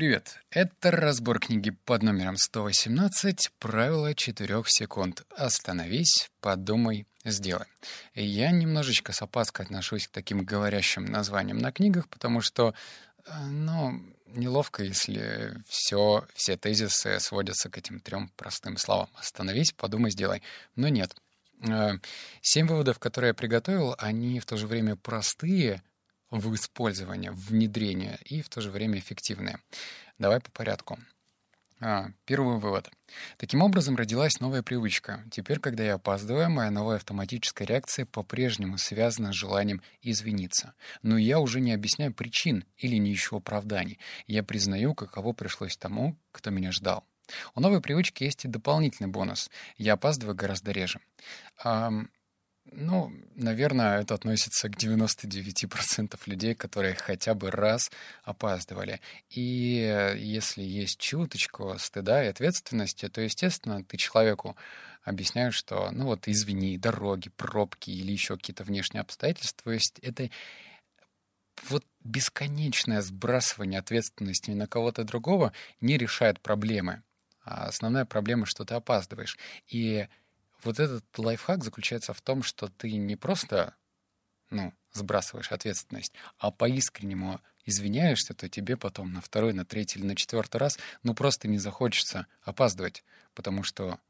Привет! Это разбор книги под номером 118 «Правило 4 секунд». Остановись, подумай, сделай. Я немножечко с опаской отношусь к таким говорящим названиям на книгах, потому что, э, ну, неловко, если все, все тезисы сводятся к этим трем простым словам. Остановись, подумай, сделай. Но нет. Э, семь выводов, которые я приготовил, они в то же время простые, в использовании, в внедрении и в то же время эффективные. Давай по порядку. А, первый вывод. Таким образом родилась новая привычка. Теперь, когда я опаздываю, моя новая автоматическая реакция по-прежнему связана с желанием извиниться. Но я уже не объясняю причин или не ищу оправданий. Я признаю, каково пришлось тому, кто меня ждал. У новой привычки есть и дополнительный бонус. Я опаздываю гораздо реже. Ну, наверное, это относится к 99% людей, которые хотя бы раз опаздывали. И если есть чуточку стыда и ответственности, то, естественно, ты человеку объясняешь, что, ну вот, извини, дороги, пробки или еще какие-то внешние обстоятельства. То есть это вот бесконечное сбрасывание ответственности на кого-то другого не решает проблемы. А основная проблема, что ты опаздываешь. И вот этот лайфхак заключается в том, что ты не просто ну, сбрасываешь ответственность, а по-искреннему извиняешься, то тебе потом на второй, на третий или на четвертый раз ну просто не захочется опаздывать, потому что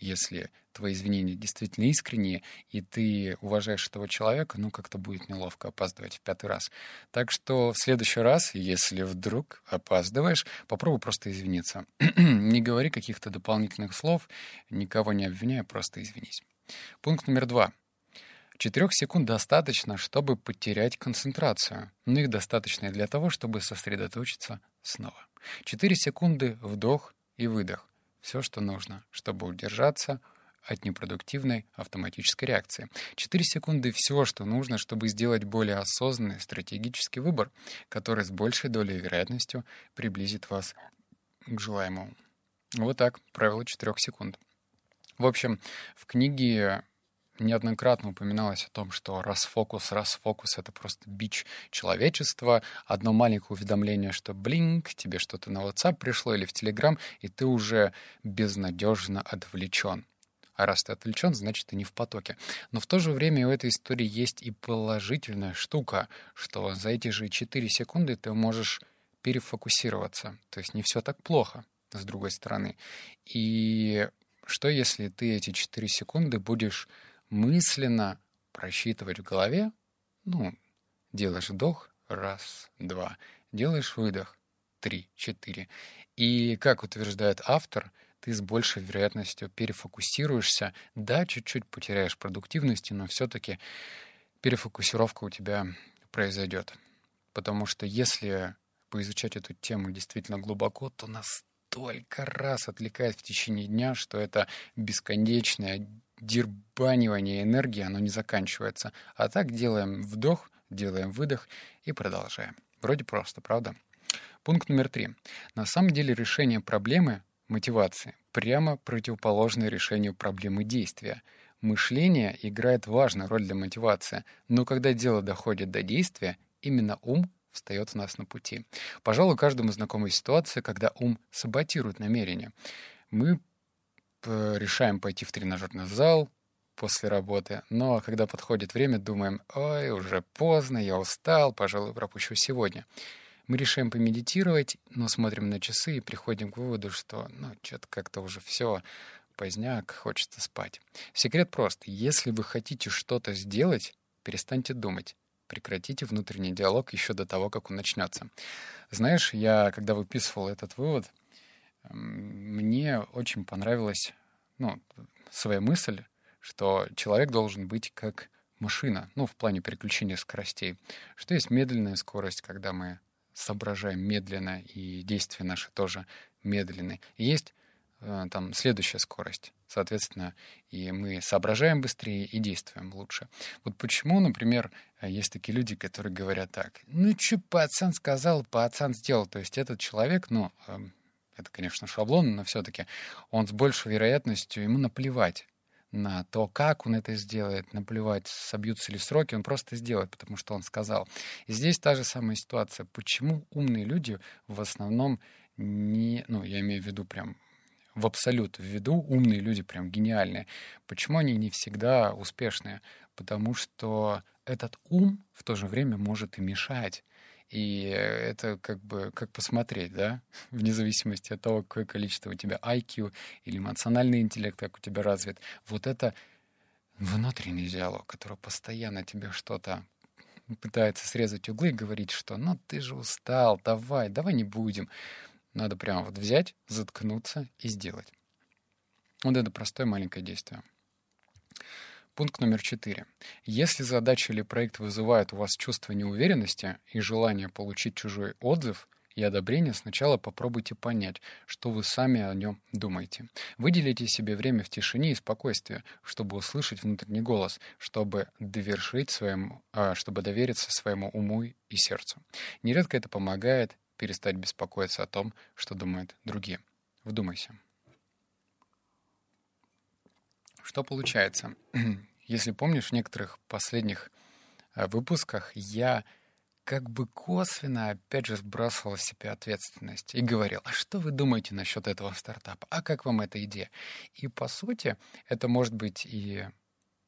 если твои извинения действительно искренние, и ты уважаешь этого человека, ну, как-то будет неловко опаздывать в пятый раз. Так что в следующий раз, если вдруг опаздываешь, попробуй просто извиниться. не говори каких-то дополнительных слов, никого не обвиняй, просто извинись. Пункт номер два. Четырех секунд достаточно, чтобы потерять концентрацию, но их достаточно и для того, чтобы сосредоточиться снова. Четыре секунды — вдох и выдох все, что нужно, чтобы удержаться от непродуктивной автоматической реакции. 4 секунды — все, что нужно, чтобы сделать более осознанный стратегический выбор, который с большей долей вероятностью приблизит вас к желаемому. Вот так, правило 4 секунд. В общем, в книге неоднократно упоминалось о том, что расфокус, расфокус — это просто бич человечества. Одно маленькое уведомление, что блинк, тебе что-то на WhatsApp пришло или в Telegram, и ты уже безнадежно отвлечен. А раз ты отвлечен, значит, ты не в потоке. Но в то же время у этой истории есть и положительная штука, что за эти же 4 секунды ты можешь перефокусироваться. То есть не все так плохо, с другой стороны. И что если ты эти 4 секунды будешь мысленно просчитывать в голове, ну, делаешь вдох, раз, два, делаешь выдох, три, четыре. И, как утверждает автор, ты с большей вероятностью перефокусируешься. Да, чуть-чуть потеряешь продуктивности, но все-таки перефокусировка у тебя произойдет. Потому что если поизучать эту тему действительно глубоко, то настолько раз отвлекает в течение дня, что это бесконечная дербанивание энергии, оно не заканчивается. А так делаем вдох, делаем выдох и продолжаем. Вроде просто, правда? Пункт номер три. На самом деле решение проблемы мотивации прямо противоположное решению проблемы действия. Мышление играет важную роль для мотивации, но когда дело доходит до действия, именно ум встает у нас на пути. Пожалуй, каждому знакома ситуация, когда ум саботирует намерение. Мы решаем пойти в тренажерный зал после работы, но когда подходит время, думаем, ой, уже поздно, я устал, пожалуй, пропущу сегодня. Мы решаем помедитировать, но смотрим на часы и приходим к выводу, что, ну, что-то как-то уже все, поздняк, хочется спать. Секрет прост. Если вы хотите что-то сделать, перестаньте думать. Прекратите внутренний диалог еще до того, как он начнется. Знаешь, я, когда выписывал этот вывод, мне очень понравилась ну, своя мысль, что человек должен быть как машина, ну, в плане переключения скоростей. Что есть медленная скорость, когда мы соображаем медленно, и действия наши тоже медленные. И есть э, там следующая скорость. Соответственно, и мы соображаем быстрее и действуем лучше. Вот почему, например, есть такие люди, которые говорят так, ну, что пацан сказал, пацан сделал. То есть этот человек, ну, эм, это, конечно, шаблон, но все-таки он с большей вероятностью, ему наплевать на то, как он это сделает, наплевать, собьются ли сроки, он просто сделает, потому что он сказал. И здесь та же самая ситуация. Почему умные люди в основном не, ну, я имею в виду прям в абсолют, в виду умные люди прям гениальные. Почему они не всегда успешные? Потому что этот ум в то же время может и мешать. И это как бы как посмотреть, да, вне зависимости от того, какое количество у тебя IQ или эмоциональный интеллект, как у тебя развит. Вот это внутренний диалог, который постоянно тебе что-то пытается срезать углы и говорить, что ну ты же устал, давай, давай не будем. Надо прямо вот взять, заткнуться и сделать. Вот это простое маленькое действие. Пункт номер четыре. Если задача или проект вызывает у вас чувство неуверенности и желание получить чужой отзыв и одобрение, сначала попробуйте понять, что вы сами о нем думаете. Выделите себе время в тишине и спокойствии, чтобы услышать внутренний голос, чтобы довершить своему, а, чтобы довериться своему уму и сердцу. Нередко это помогает перестать беспокоиться о том, что думают другие. Вдумайся. Что получается? Если помнишь, в некоторых последних э, выпусках я как бы косвенно, опять же, сбрасывал с себя ответственность и говорил, а что вы думаете насчет этого стартапа? А как вам эта идея? И, по сути, это может быть и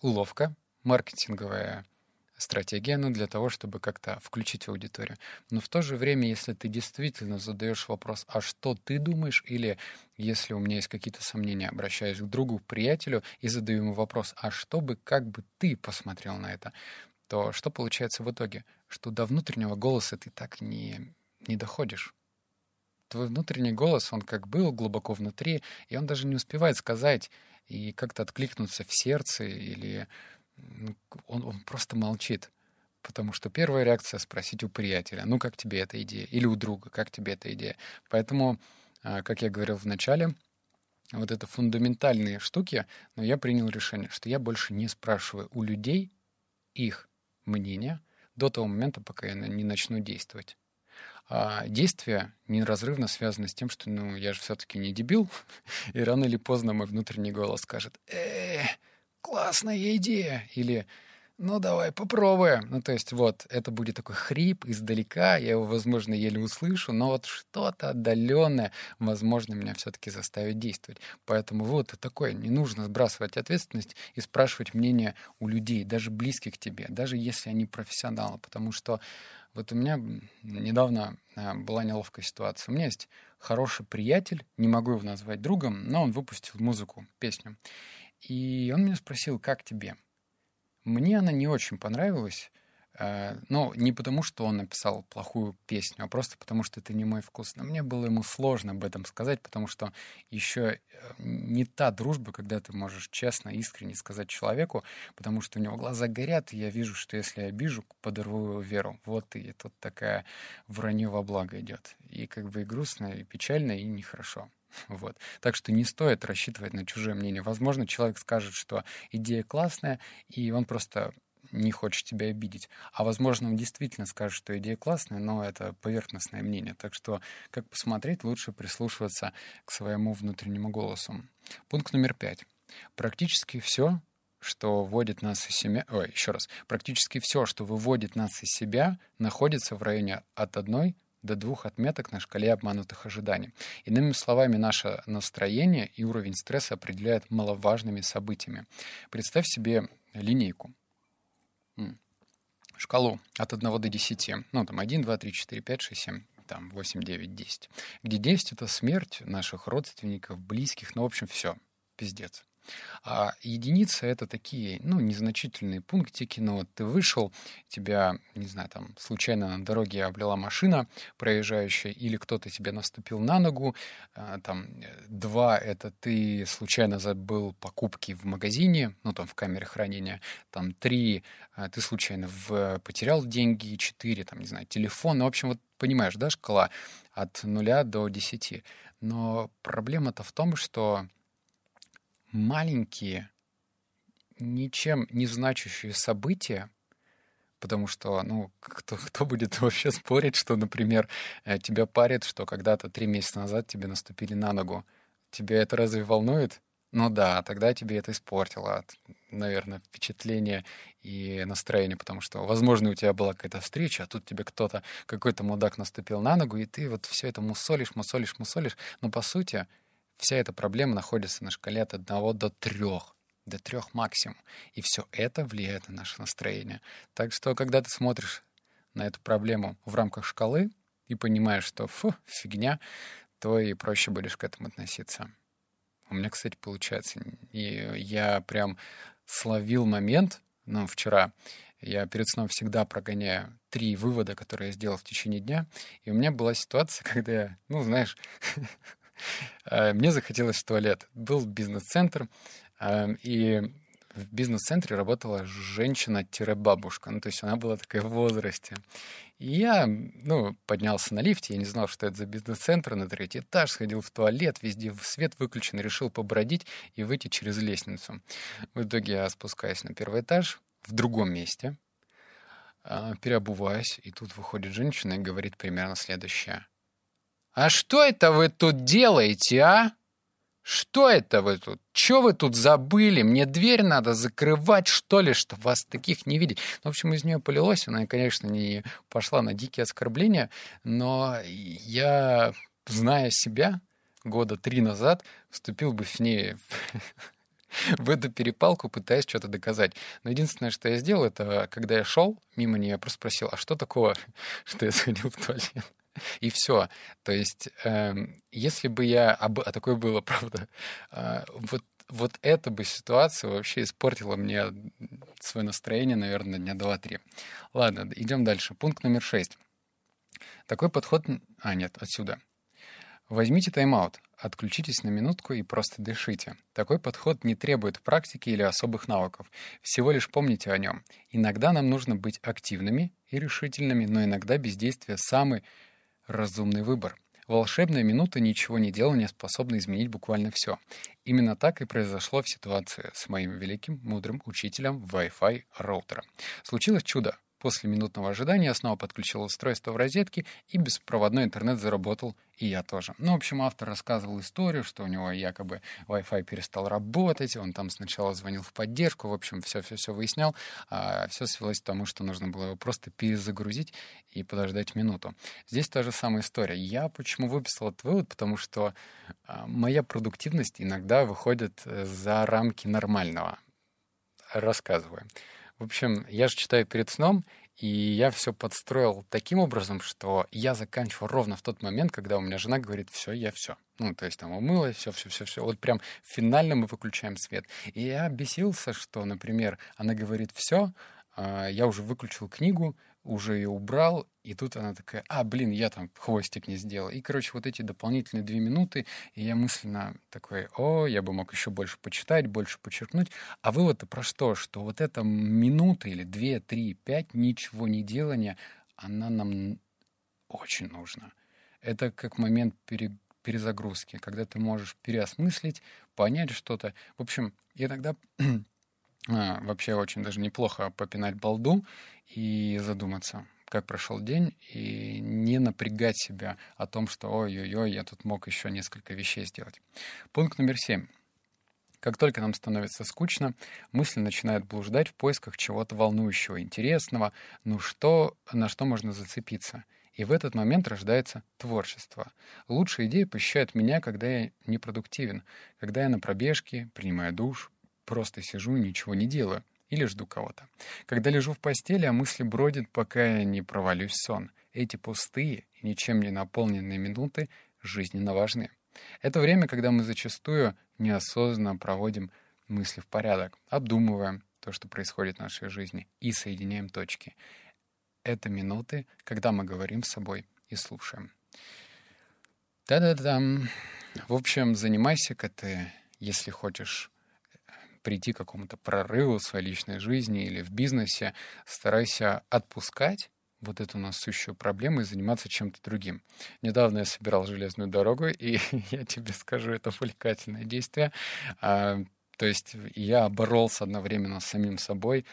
уловка маркетинговая, стратегия, ну, для того, чтобы как-то включить аудиторию. Но в то же время, если ты действительно задаешь вопрос, а что ты думаешь, или если у меня есть какие-то сомнения, обращаюсь к другу, к приятелю и задаю ему вопрос, а что бы, как бы ты посмотрел на это, то что получается в итоге? Что до внутреннего голоса ты так не, не доходишь. Твой внутренний голос, он как был глубоко внутри, и он даже не успевает сказать и как-то откликнуться в сердце или он, он просто молчит. Потому что первая реакция — спросить у приятеля, ну, как тебе эта идея? Или у друга, как тебе эта идея? Поэтому, а, как я говорил в начале, вот это фундаментальные штуки, но я принял решение, что я больше не спрашиваю у людей их мнения до того момента, пока я не начну действовать. А действие неразрывно связано с тем, что, ну, я же все-таки не дебил, и рано или поздно мой внутренний голос скажет, э, классная идея, или ну давай попробуем. Ну то есть вот это будет такой хрип издалека, я его, возможно, еле услышу, но вот что-то отдаленное, возможно, меня все-таки заставит действовать. Поэтому вот такое, не нужно сбрасывать ответственность и спрашивать мнение у людей, даже близких к тебе, даже если они профессионалы, потому что вот у меня недавно а, была неловкая ситуация. У меня есть хороший приятель, не могу его назвать другом, но он выпустил музыку, песню. И он меня спросил, как тебе? Мне она не очень понравилась, э, но не потому, что он написал плохую песню, а просто потому, что это не мой вкус. Но мне было ему сложно об этом сказать, потому что еще э, не та дружба, когда ты можешь честно, искренне сказать человеку, потому что у него глаза горят, и я вижу, что если я обижу, подорву его веру. Вот и тут такая вранье во благо идет. И как бы и грустно, и печально, и нехорошо. Вот. Так что не стоит рассчитывать на чужое мнение. Возможно, человек скажет, что идея классная, и он просто не хочет тебя обидеть. А возможно, он действительно скажет, что идея классная, но это поверхностное мнение. Так что, как посмотреть, лучше прислушиваться к своему внутреннему голосу. Пункт номер пять. Практически все, что вводит нас из себя... Ой, еще раз. Практически все, что выводит нас из себя, находится в районе от одной до двух отметок на шкале обманутых ожиданий. Иными словами, наше настроение и уровень стресса определяют маловажными событиями. Представь себе линейку. Шкалу от 1 до 10. Ну, там 1, 2, 3, 4, 5, 6, 7 там 8, 9, 10. Где 10 — это смерть наших родственников, близких, ну, в общем, все, пиздец. А единицы — это такие, ну, незначительные пунктики, но вот ты вышел, тебя, не знаю, там, случайно на дороге облила машина проезжающая, или кто-то тебе наступил на ногу, а, там, два — это ты случайно забыл покупки в магазине, ну, там, в камере хранения, там, три а, — ты случайно в, потерял деньги, четыре, там, не знаю, телефон, ну, в общем, вот понимаешь, да, шкала от нуля до десяти. Но проблема-то в том, что маленькие, ничем не значащие события, потому что, ну, кто, кто будет вообще спорить, что, например, э, тебя парит, что когда-то три месяца назад тебе наступили на ногу. Тебя это разве волнует? Ну да, тогда тебе это испортило, наверное, впечатление и настроение, потому что, возможно, у тебя была какая-то встреча, а тут тебе кто-то, какой-то мудак наступил на ногу, и ты вот все это мусолишь, мусолишь, мусолишь. Но по сути, вся эта проблема находится на шкале от одного до трех до трех максимум. И все это влияет на наше настроение. Так что, когда ты смотришь на эту проблему в рамках шкалы и понимаешь, что фу, фигня, то и проще будешь к этому относиться. У меня, кстати, получается. И я прям словил момент, ну, вчера, я перед сном всегда прогоняю три вывода, которые я сделал в течение дня. И у меня была ситуация, когда я, ну, знаешь, мне захотелось в туалет. Был бизнес-центр, Эм, и в бизнес-центре работала женщина-бабушка. Ну, то есть она была такая в возрасте. И я, ну, поднялся на лифте, я не знал, что это за бизнес-центр, на третий этаж, сходил в туалет, везде свет выключен, решил побродить и выйти через лестницу. В итоге я спускаюсь на первый этаж в другом месте, а, переобуваюсь, и тут выходит женщина и говорит примерно следующее. «А что это вы тут делаете, а?» Что это вы тут? Что вы тут забыли? Мне дверь надо закрывать, что ли, чтобы вас таких не видеть? Ну, в общем, из нее полилось. Она, конечно, не пошла на дикие оскорбления, но я, зная себя, года три назад вступил бы с ней в эту перепалку, пытаясь что-то доказать. Но единственное, что я сделал, это когда я шел мимо нее, я просто спросил, а что такого, что я сходил в туалет? И все. То есть, э, если бы я... А, а такое было, правда. Э, вот, вот эта бы ситуация вообще испортила мне свое настроение, наверное, дня два-три. Ладно, идем дальше. Пункт номер шесть. Такой подход... А, нет, отсюда. Возьмите тайм-аут, отключитесь на минутку и просто дышите. Такой подход не требует практики или особых навыков. Всего лишь помните о нем. Иногда нам нужно быть активными и решительными, но иногда бездействие самый разумный выбор. Волшебная минута ничего не делания способна изменить буквально все. Именно так и произошло в ситуации с моим великим, мудрым учителем Wi-Fi роутера. Случилось чудо. После минутного ожидания я снова подключил устройство в розетке, и беспроводной интернет заработал, и я тоже. Ну, в общем, автор рассказывал историю, что у него якобы Wi-Fi перестал работать, он там сначала звонил в поддержку, в общем, все-все-все выяснял, а все свелось к тому, что нужно было его просто перезагрузить и подождать минуту. Здесь та же самая история. Я почему выписал этот вывод? Потому что а, моя продуктивность иногда выходит э, за рамки нормального. Рассказываю. В общем, я же читаю перед сном, и я все подстроил таким образом, что я заканчиваю ровно в тот момент, когда у меня жена говорит, все, я все. Ну, то есть там умылась, все, все, все, все. Вот прям финально мы выключаем свет. И я бесился, что, например, она говорит, все, а, я уже выключил книгу, уже ее убрал, и тут она такая, а, блин, я там хвостик не сделал. И, короче, вот эти дополнительные две минуты, и я мысленно такой, о, я бы мог еще больше почитать, больше подчеркнуть. А вывод-то про что? Что вот эта минута или две, три, пять ничего не делания, она нам очень нужна. Это как момент пере, перезагрузки, когда ты можешь переосмыслить, понять что-то. В общем, иногда а, вообще очень даже неплохо попинать балду и задуматься, как прошел день, и не напрягать себя о том, что ой-ой-ой, я тут мог еще несколько вещей сделать. Пункт номер семь. Как только нам становится скучно, мысли начинают блуждать в поисках чего-то волнующего, интересного, ну что, на что можно зацепиться. И в этот момент рождается творчество. Лучшие идеи посещают меня, когда я непродуктивен, когда я на пробежке, принимаю душ, просто сижу и ничего не делаю или жду кого-то. Когда лежу в постели, а мысли бродят, пока я не провалюсь в сон. Эти пустые и ничем не наполненные минуты жизненно важны. Это время, когда мы зачастую неосознанно проводим мысли в порядок, обдумываем то, что происходит в нашей жизни, и соединяем точки. Это минуты, когда мы говорим с собой и слушаем. Да-да-да. В общем, занимайся-ка ты, если хочешь прийти к какому-то прорыву в своей личной жизни или в бизнесе, старайся отпускать вот эту насущую проблему и заниматься чем-то другим. Недавно я собирал железную дорогу, и я тебе скажу, это увлекательное действие. А, то есть я боролся одновременно с самим собой,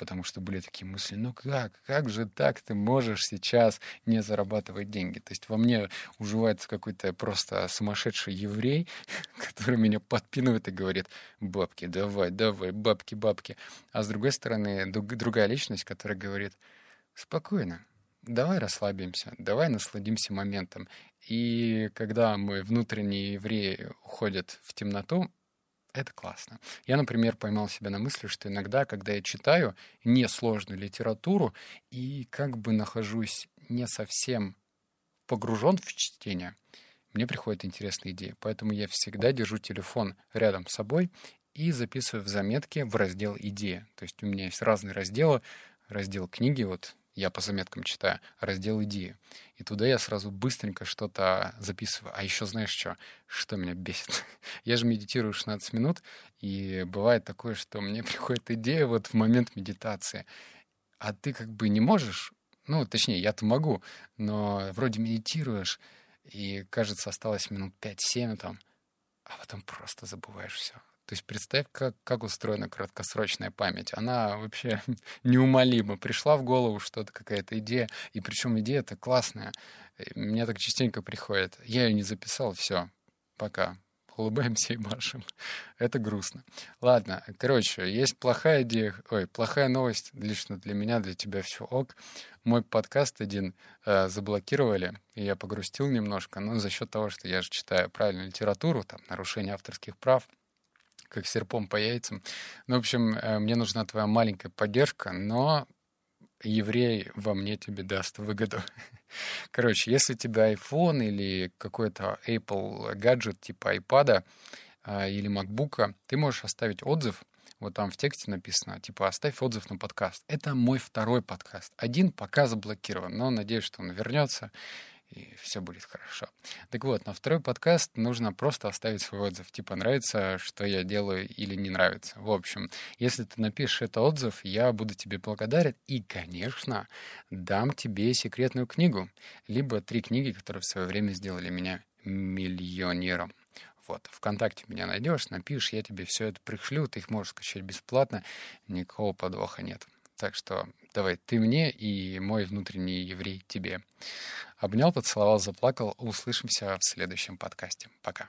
потому что были такие мысли, ну как, как же так ты можешь сейчас не зарабатывать деньги? То есть во мне уживается какой-то просто сумасшедший еврей, который меня подпинывает и говорит, бабки, давай, давай, бабки, бабки. А с другой стороны, другая личность, которая говорит, спокойно, давай расслабимся, давай насладимся моментом. И когда мой внутренний еврей уходит в темноту, это классно. Я, например, поймал себя на мысли, что иногда, когда я читаю несложную литературу и как бы нахожусь не совсем погружен в чтение, мне приходят интересные идеи. Поэтому я всегда держу телефон рядом с собой и записываю в заметки в раздел «Идея». То есть у меня есть разные разделы. Раздел книги, вот я по заметкам читаю, раздел идеи. И туда я сразу быстренько что-то записываю. А еще знаешь что? Что меня бесит? я же медитирую 16 минут, и бывает такое, что мне приходит идея вот в момент медитации. А ты как бы не можешь, ну, точнее, я-то могу, но вроде медитируешь, и, кажется, осталось минут 5-7 там, а потом просто забываешь все. То есть представь, как, как устроена краткосрочная память. Она вообще неумолима. Пришла в голову что-то, какая-то идея, и причем идея это классная. Мне так частенько приходит. Я ее не записал, все, пока. Улыбаемся и машем. Это грустно. Ладно, короче, есть плохая идея, ой, плохая новость лично для меня, для тебя все ок. Мой подкаст один э, заблокировали, и я погрустил немножко, но за счет того, что я же читаю правильную литературу, там, нарушение авторских прав — как серпом по яйцам. Ну, в общем, э, мне нужна твоя маленькая поддержка, но еврей во мне тебе даст выгоду. Короче, если у тебя iPhone или какой-то Apple гаджет типа iPad а, или MacBook, ты можешь оставить отзыв. Вот там в тексте написано, типа, оставь отзыв на подкаст. Это мой второй подкаст. Один пока заблокирован, но надеюсь, что он вернется и все будет хорошо. Так вот, на второй подкаст нужно просто оставить свой отзыв. Типа, нравится, что я делаю или не нравится. В общем, если ты напишешь этот отзыв, я буду тебе благодарен и, конечно, дам тебе секретную книгу. Либо три книги, которые в свое время сделали меня миллионером. Вот, ВКонтакте меня найдешь, напишешь, я тебе все это пришлю, ты их можешь скачать бесплатно, никакого подвоха нет. Так что давай, ты мне и мой внутренний еврей тебе. Обнял, поцеловал, заплакал. Услышимся в следующем подкасте. Пока.